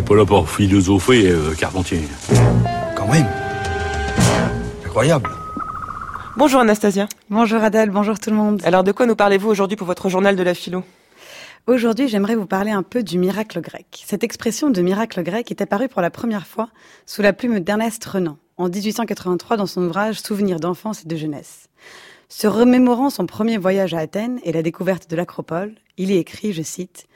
n'est pas là pour philosopher, euh, Carpentier. Quand même. Incroyable. Bonjour Anastasia. Bonjour Adèle, bonjour tout le monde. Alors de quoi nous parlez-vous aujourd'hui pour votre journal de la philo? Aujourd'hui, j'aimerais vous parler un peu du miracle grec. Cette expression de miracle grec est apparue pour la première fois sous la plume d'Ernest Renan en 1883 dans son ouvrage Souvenirs d'enfance et de jeunesse. Se remémorant son premier voyage à Athènes et la découverte de l'Acropole, il y écrit, je cite,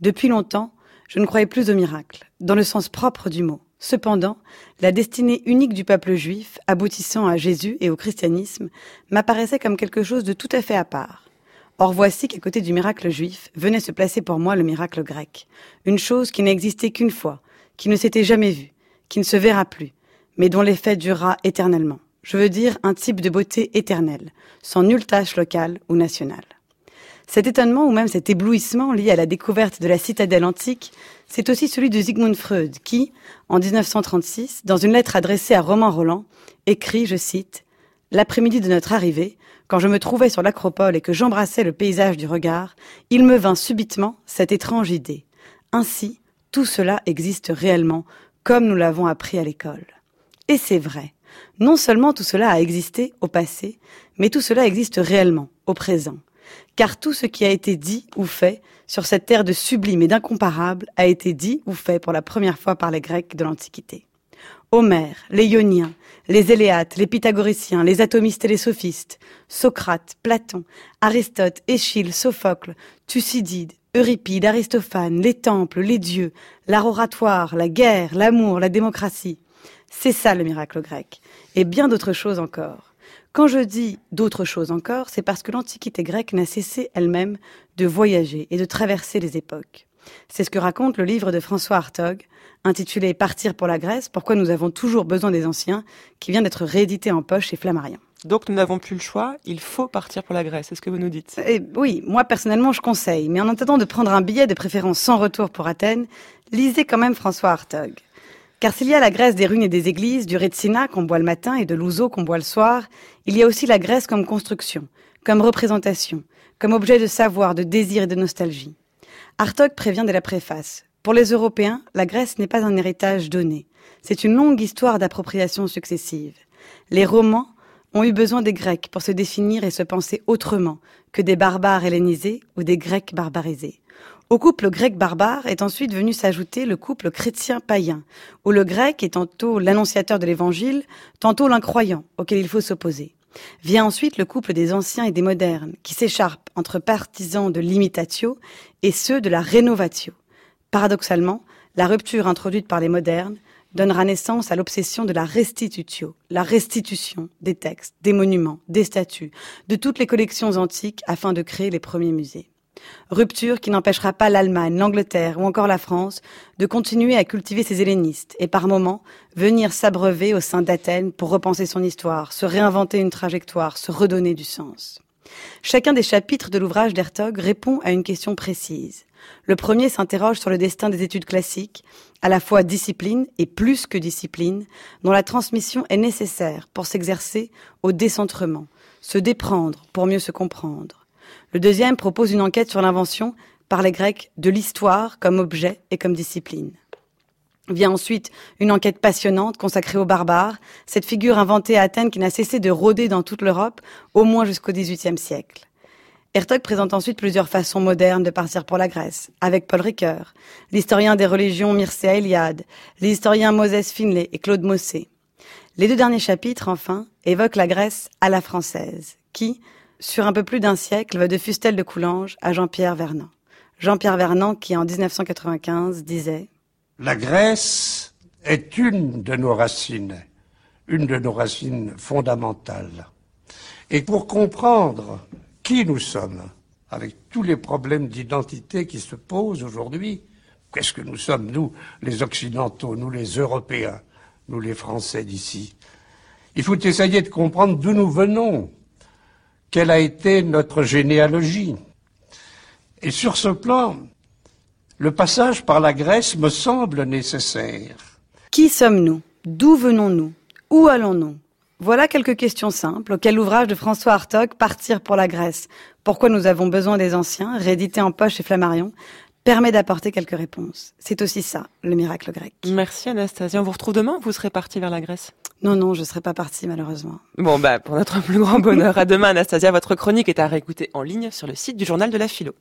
Depuis longtemps, je ne croyais plus au miracle, dans le sens propre du mot. Cependant, la destinée unique du peuple juif, aboutissant à Jésus et au christianisme, m'apparaissait comme quelque chose de tout à fait à part. Or voici qu'à côté du miracle juif venait se placer pour moi le miracle grec, une chose qui n'existait qu'une fois, qui ne s'était jamais vue, qui ne se verra plus, mais dont l'effet durera éternellement. Je veux dire un type de beauté éternelle, sans nulle tâche locale ou nationale. Cet étonnement ou même cet éblouissement lié à la découverte de la citadelle antique, c'est aussi celui de Sigmund Freud qui, en 1936, dans une lettre adressée à Romain Roland, écrit, je cite, L'après-midi de notre arrivée, quand je me trouvais sur l'acropole et que j'embrassais le paysage du regard, il me vint subitement cette étrange idée. Ainsi, tout cela existe réellement, comme nous l'avons appris à l'école. Et c'est vrai. Non seulement tout cela a existé au passé, mais tout cela existe réellement, au présent. Car tout ce qui a été dit ou fait sur cette terre de sublime et d'incomparable a été dit ou fait pour la première fois par les Grecs de l'Antiquité. Homère, les Ioniens, les Éléates, les Pythagoriciens, les atomistes et les sophistes, Socrate, Platon, Aristote, Échille, Sophocle, Thucydide, Euripide, Aristophane, les temples, les dieux, l'art oratoire, la guerre, l'amour, la démocratie. C'est ça le miracle grec. Et bien d'autres choses encore. Quand je dis d'autres choses encore, c'est parce que l'Antiquité grecque n'a cessé elle-même de voyager et de traverser les époques. C'est ce que raconte le livre de François Hartog, intitulé Partir pour la Grèce, pourquoi nous avons toujours besoin des anciens, qui vient d'être réédité en poche chez Flammarion. Donc nous n'avons plus le choix, il faut partir pour la Grèce, c'est ce que vous nous dites Et eh Oui, moi personnellement je conseille, mais en attendant de prendre un billet de préférence sans retour pour Athènes, lisez quand même François Hartog. Car s'il y a la Grèce des ruines et des églises, du Retsina qu'on boit le matin et de l'ouzo qu'on boit le soir, il y a aussi la Grèce comme construction, comme représentation, comme objet de savoir, de désir et de nostalgie. Hartog prévient dès la préface. Pour les Européens, la Grèce n'est pas un héritage donné. C'est une longue histoire d'appropriation successive. Les romans ont eu besoin des Grecs pour se définir et se penser autrement que des barbares hellénisés ou des Grecs barbarisés. Au couple grec-barbare est ensuite venu s'ajouter le couple chrétien-païen, où le grec est tantôt l'annonciateur de l'évangile, tantôt l'incroyant auquel il faut s'opposer. Vient ensuite le couple des anciens et des modernes, qui s'écharpent entre partisans de l'imitatio et ceux de la rénovatio. Paradoxalement, la rupture introduite par les modernes donnera naissance à l'obsession de la restitutio, la restitution des textes, des monuments, des statues, de toutes les collections antiques afin de créer les premiers musées. Rupture qui n'empêchera pas l'Allemagne, l'Angleterre ou encore la France de continuer à cultiver ses hellénistes et par moments venir s'abreuver au sein d'Athènes pour repenser son histoire, se réinventer une trajectoire, se redonner du sens. Chacun des chapitres de l'ouvrage d'Hertog répond à une question précise. Le premier s'interroge sur le destin des études classiques, à la fois discipline et plus que discipline, dont la transmission est nécessaire pour s'exercer au décentrement, se déprendre pour mieux se comprendre. Le deuxième propose une enquête sur l'invention par les Grecs de l'histoire comme objet et comme discipline. Vient ensuite une enquête passionnante consacrée aux barbares, cette figure inventée à Athènes qui n'a cessé de rôder dans toute l'Europe, au moins jusqu'au XVIIIe siècle. Hertog présente ensuite plusieurs façons modernes de partir pour la Grèce, avec Paul Ricoeur, l'historien des religions Mircea Eliade, l'historien Moses Finlay et Claude Mossé. Les deux derniers chapitres, enfin, évoquent la Grèce à la française, qui, sur un peu plus d'un siècle, va de Fustel de Coulanges à Jean-Pierre Vernant. Jean-Pierre Vernant qui, en 1995, disait La Grèce est une de nos racines, une de nos racines fondamentales. Et pour comprendre qui nous sommes, avec tous les problèmes d'identité qui se posent aujourd'hui, qu'est-ce que nous sommes, nous, les Occidentaux, nous, les Européens, nous, les Français d'ici? Il faut essayer de comprendre d'où nous venons, quelle a été notre généalogie. Et sur ce plan, le passage par la Grèce me semble nécessaire. Qui sommes-nous? D'où venons-nous? Où allons-nous? Voilà quelques questions simples auxquelles l'ouvrage de François Hartog, Partir pour la Grèce, pourquoi nous avons besoin des anciens, réédité en poche chez Flammarion, permet d'apporter quelques réponses. C'est aussi ça, le miracle grec. Merci Anastasia. On vous retrouve demain? Vous serez partie vers la Grèce Non, non, je ne serai pas partie malheureusement. Bon, bah, pour notre plus grand bonheur, à demain Anastasia. Votre chronique est à réécouter en ligne sur le site du journal de la philo.